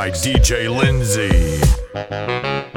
by DJ Lindsay.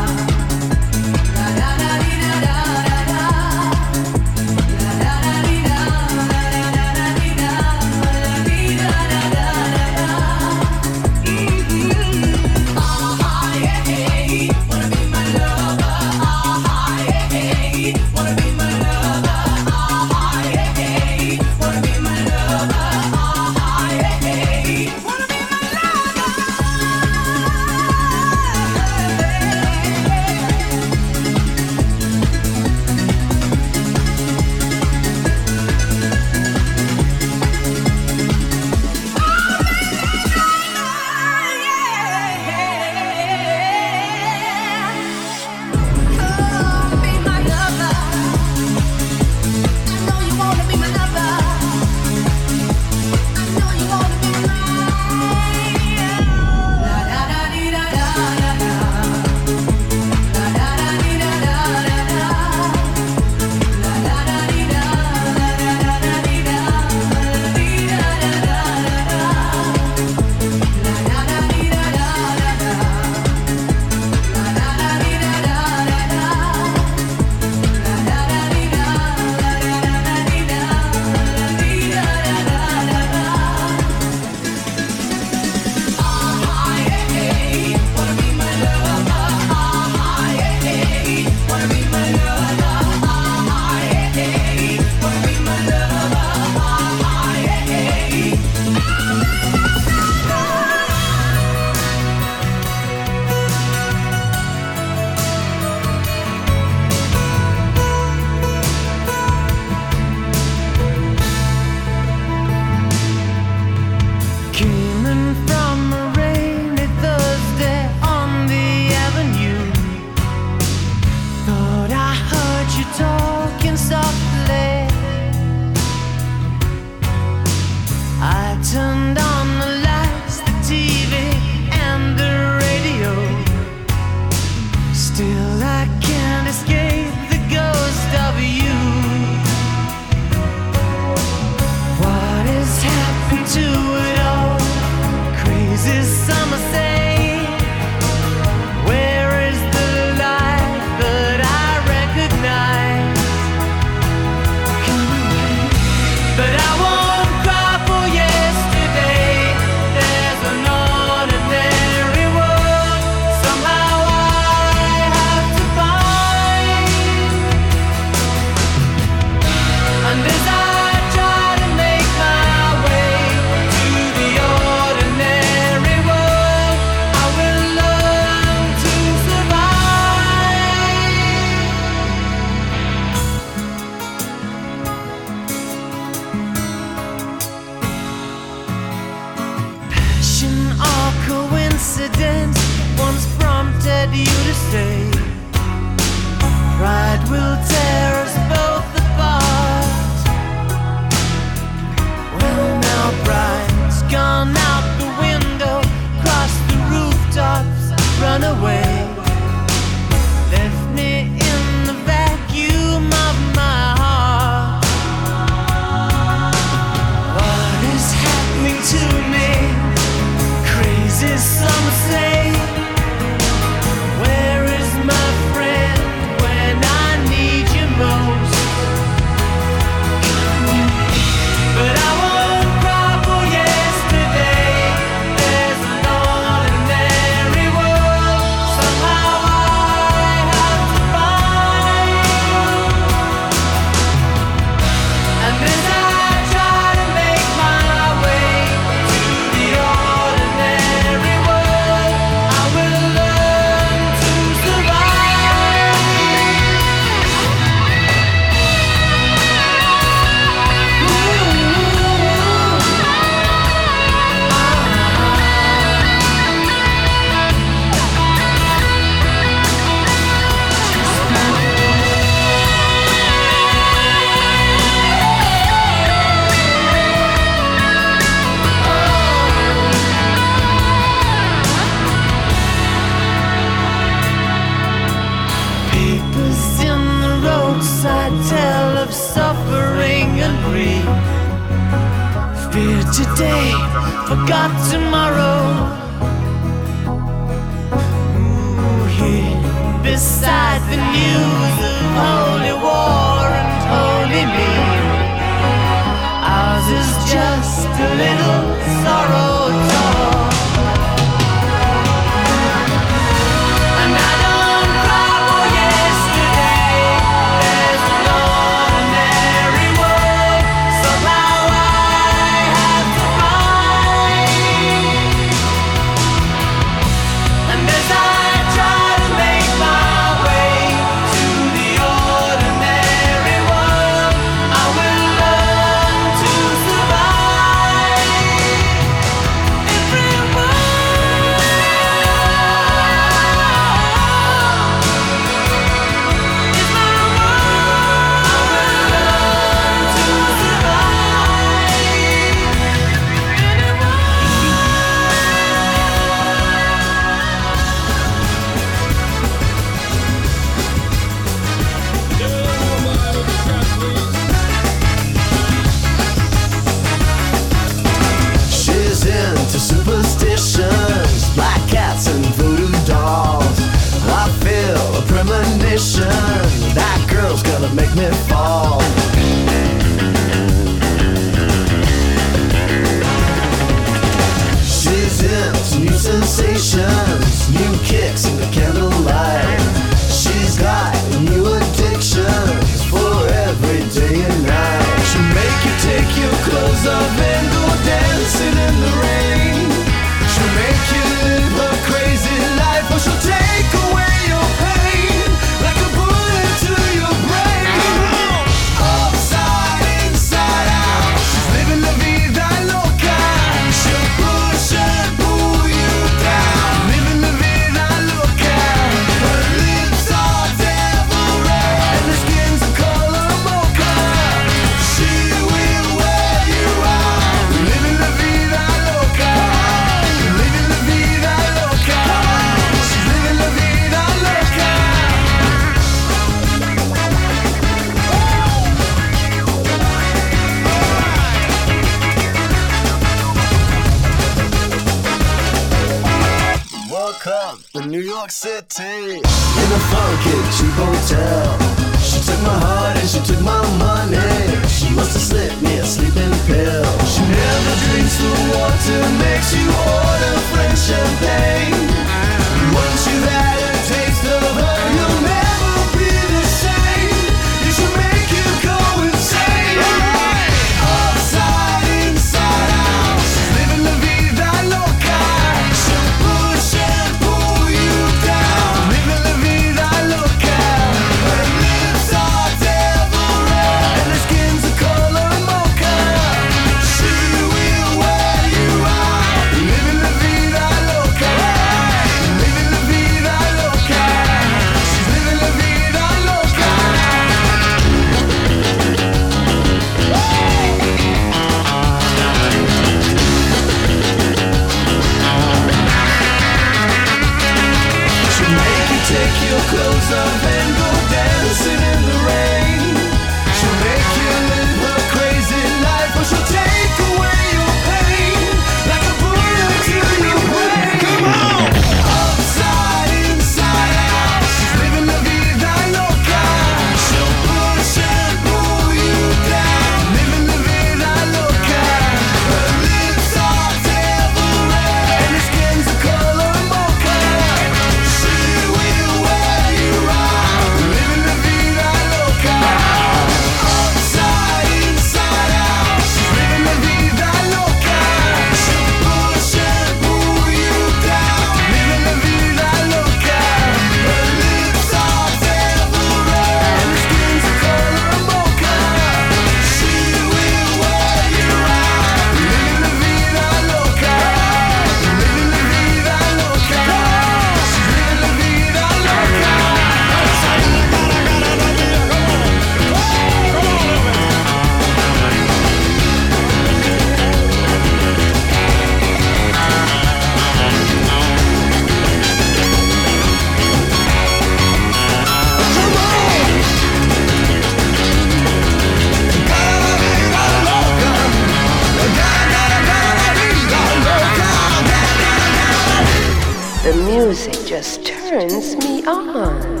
Music just turns me on.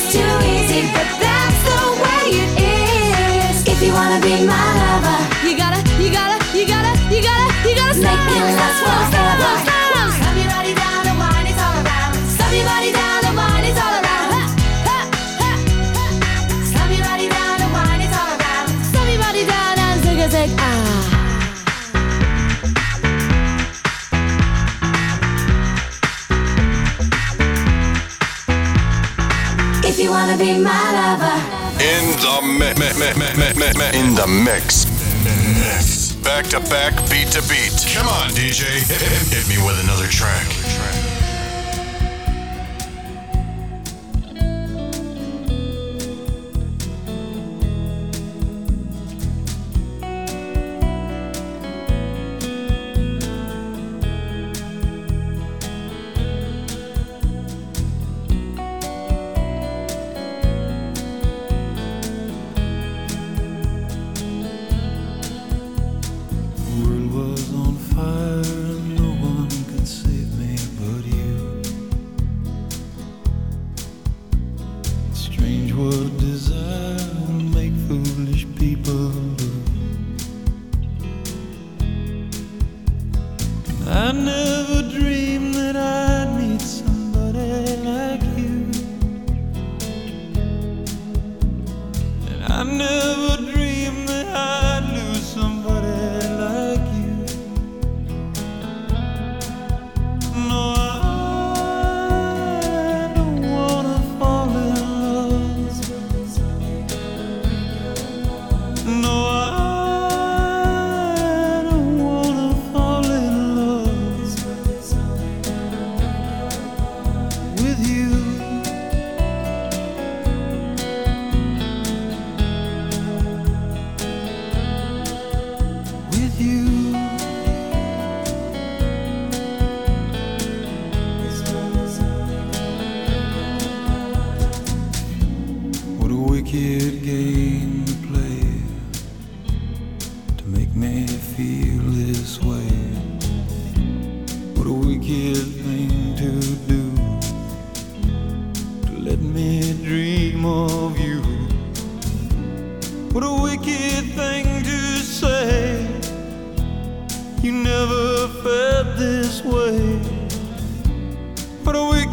It's too easy, but that's the way it is. If you wanna be my lover, you gotta, you gotta, you gotta, you gotta, you gotta make me last if you wanna be my lover. In the mix. In the mix. Back to back, beat to beat. Come on, DJ. Hit me with another track.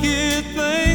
wicked thing.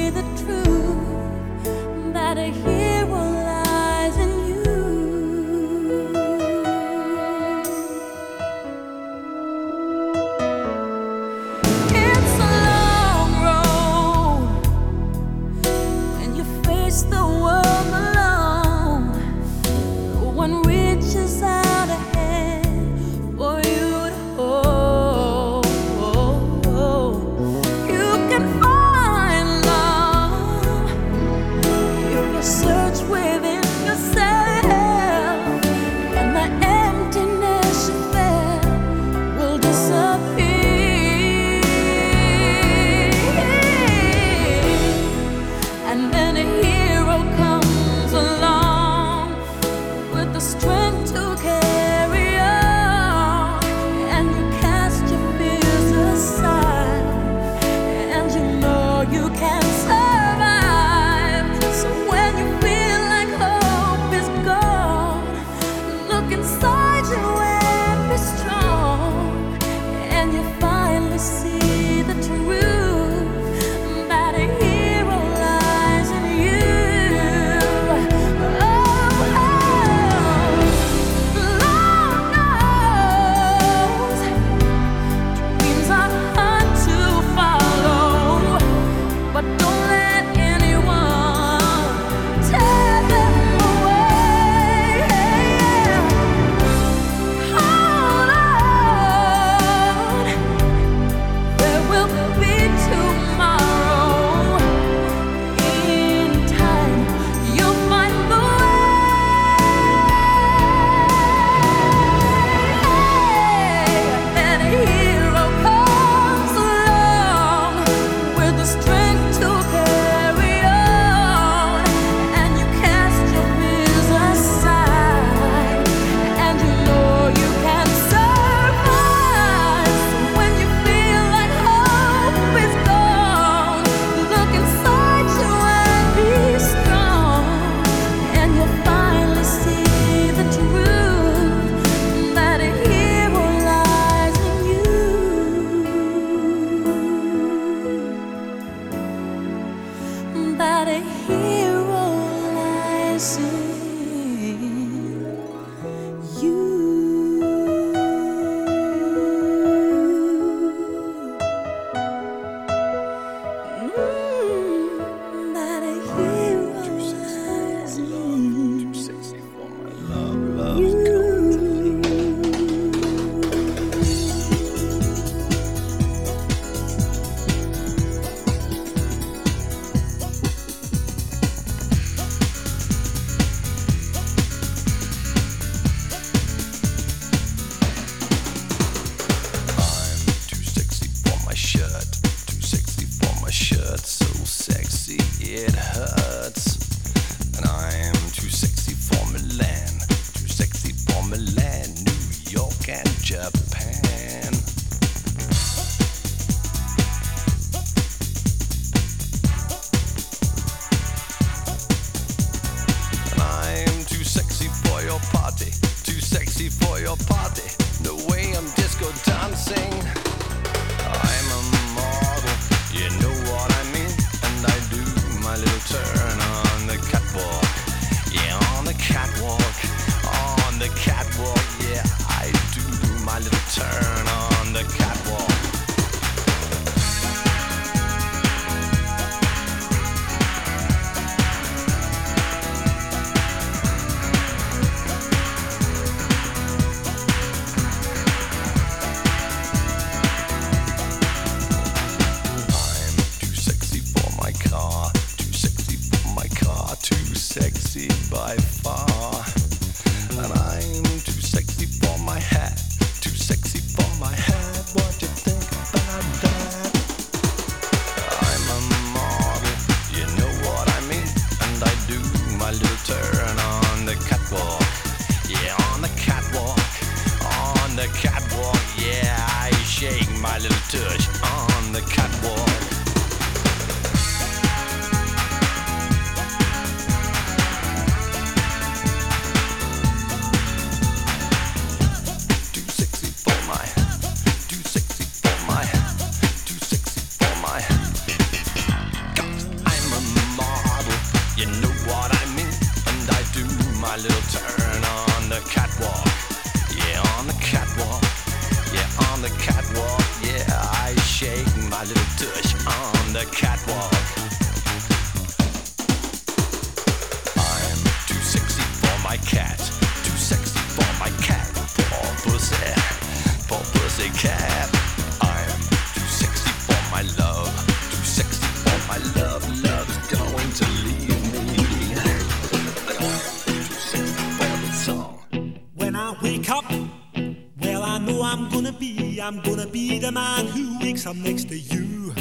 I'm gonna be the man who wakes up next to you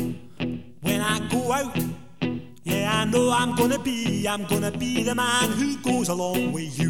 when I go out. Yeah, I know I'm gonna be, I'm gonna be the man who goes along with you.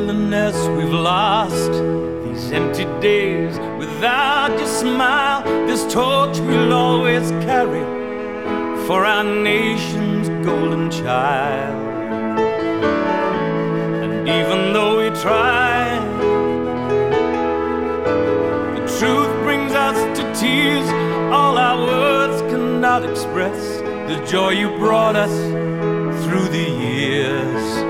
loneliness we've lost. These empty days without your smile, this torch we'll always carry for our nation's golden child. And even though we try, the truth brings us to tears. All our words cannot express the joy you brought us through the years.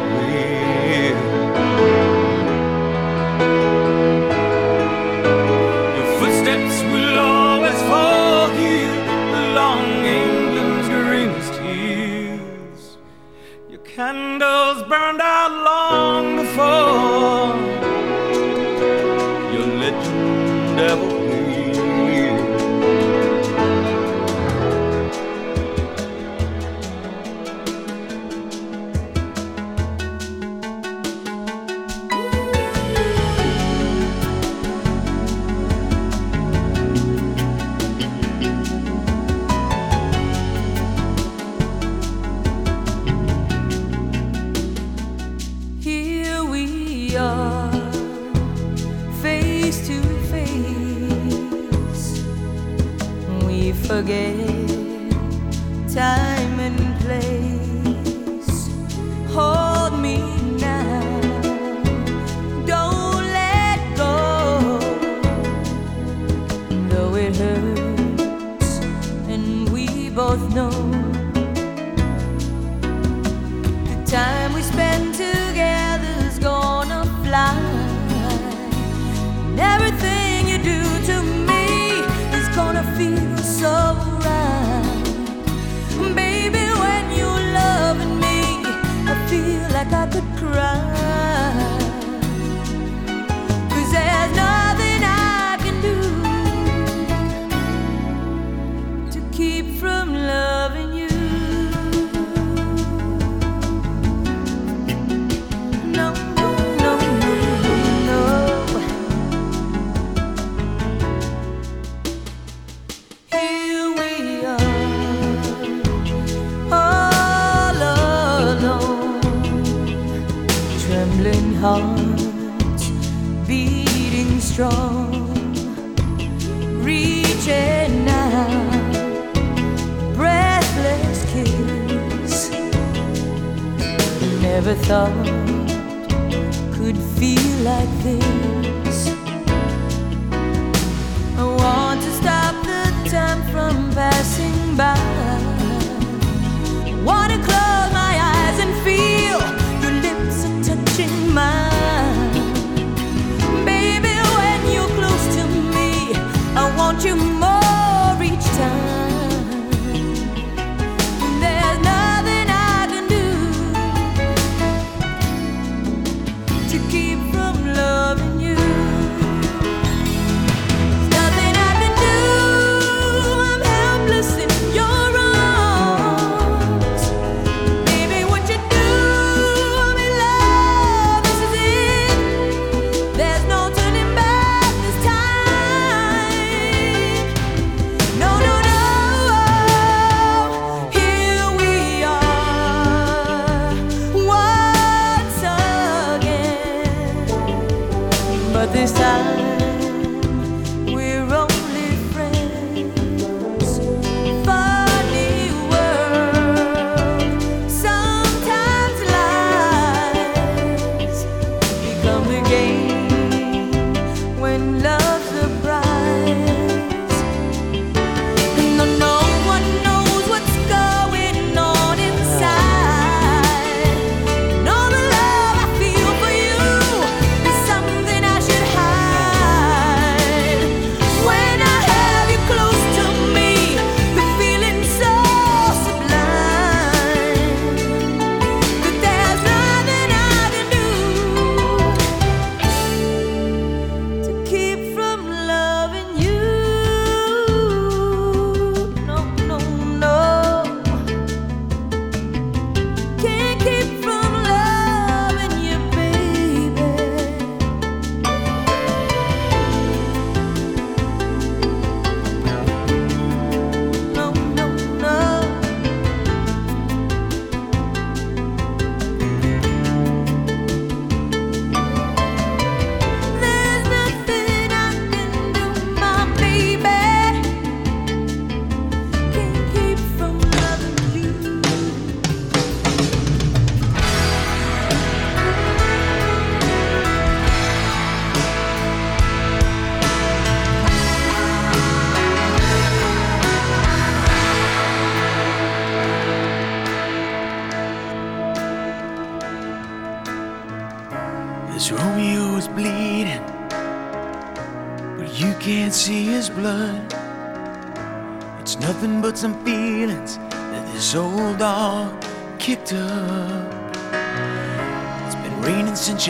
long before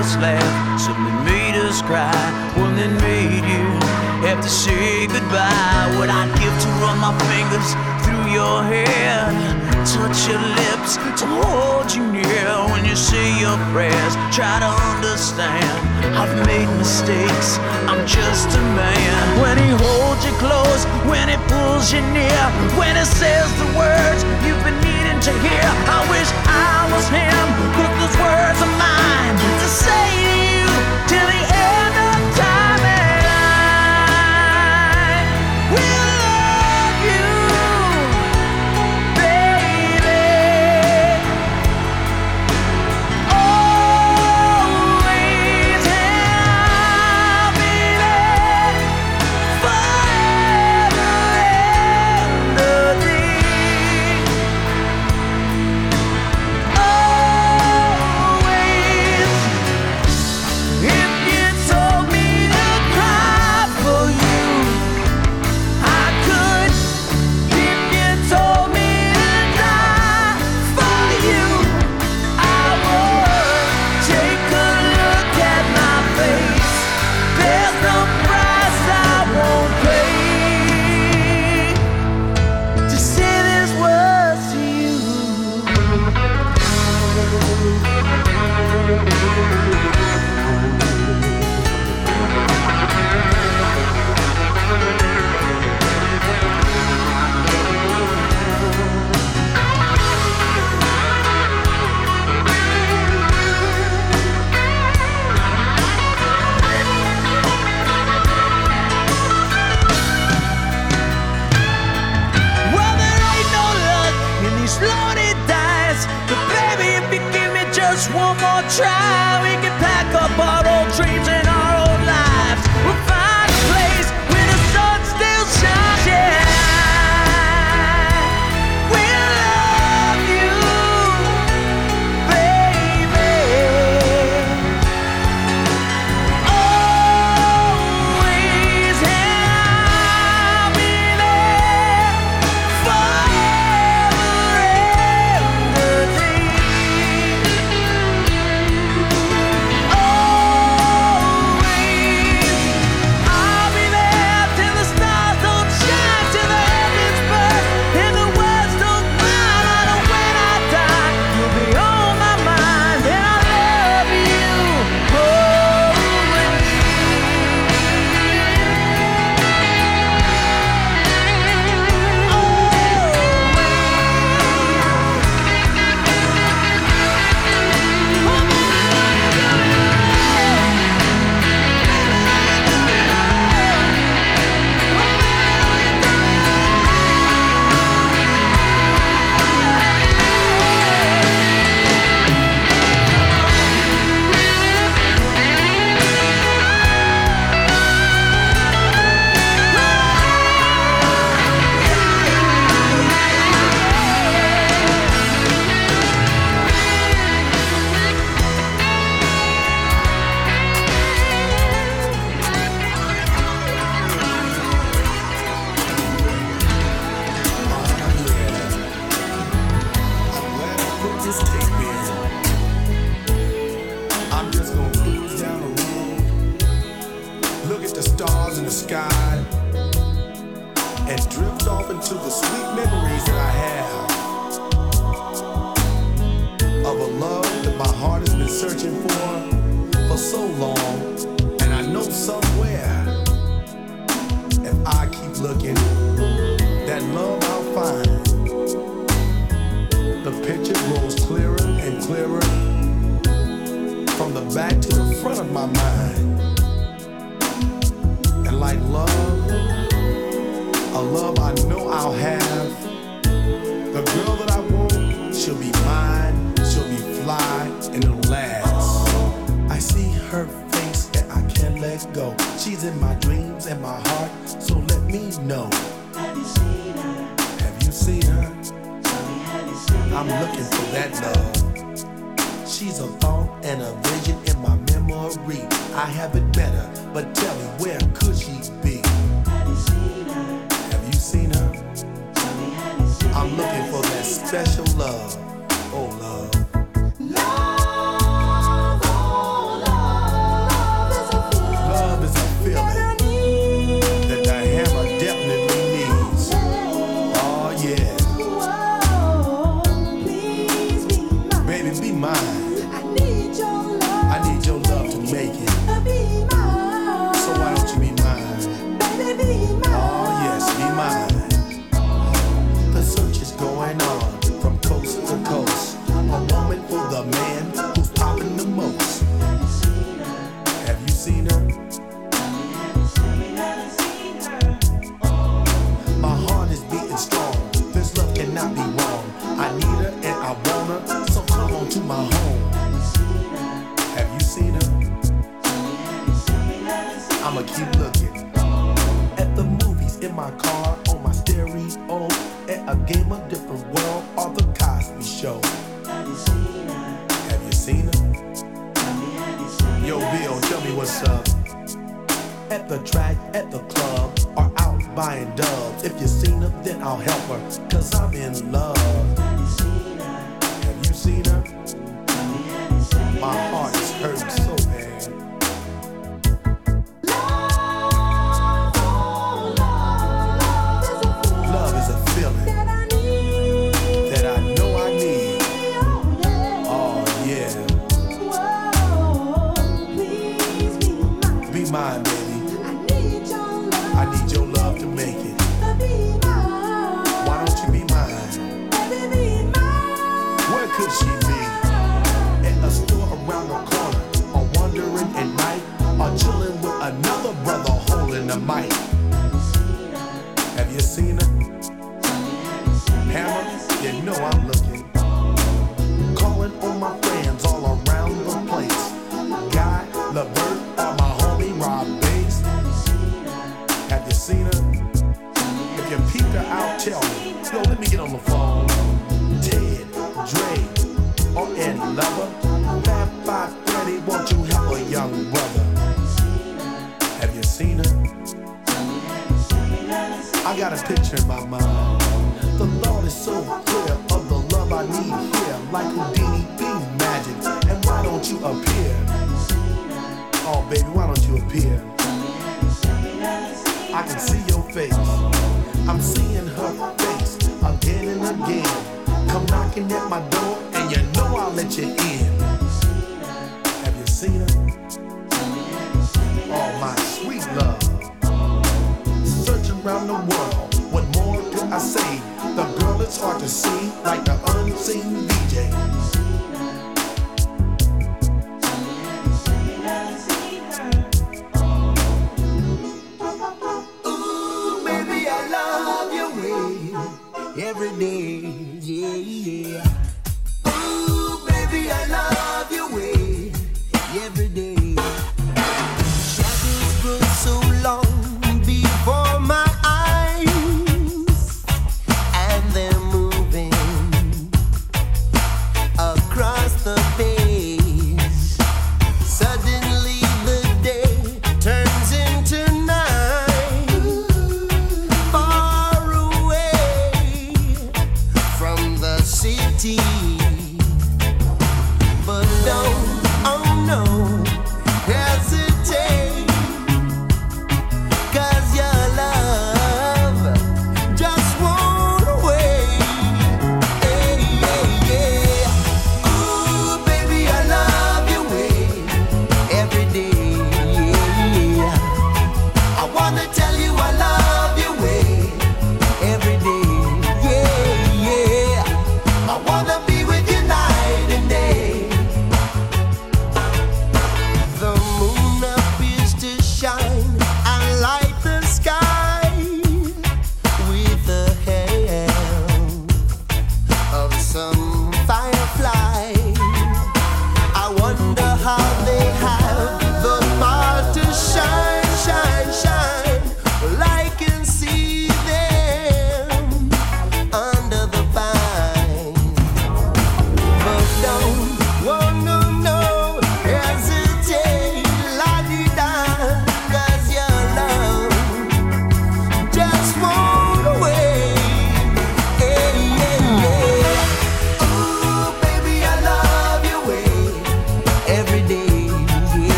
us laugh, something made us cry, one that made you? Have to say goodbye. What I'd give to run my fingers through your hair, touch your lips, to hold you near when you say your prayers. Try to understand, I've made mistakes, I'm just a man. When he holds you close, when he pulls you near, when he says the words you've been needing to hear. I wish I was him, but those words are mine to say to you till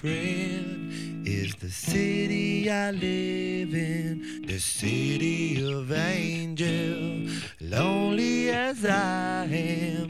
friend is the city I live in, the city of angel. Lonely as I am,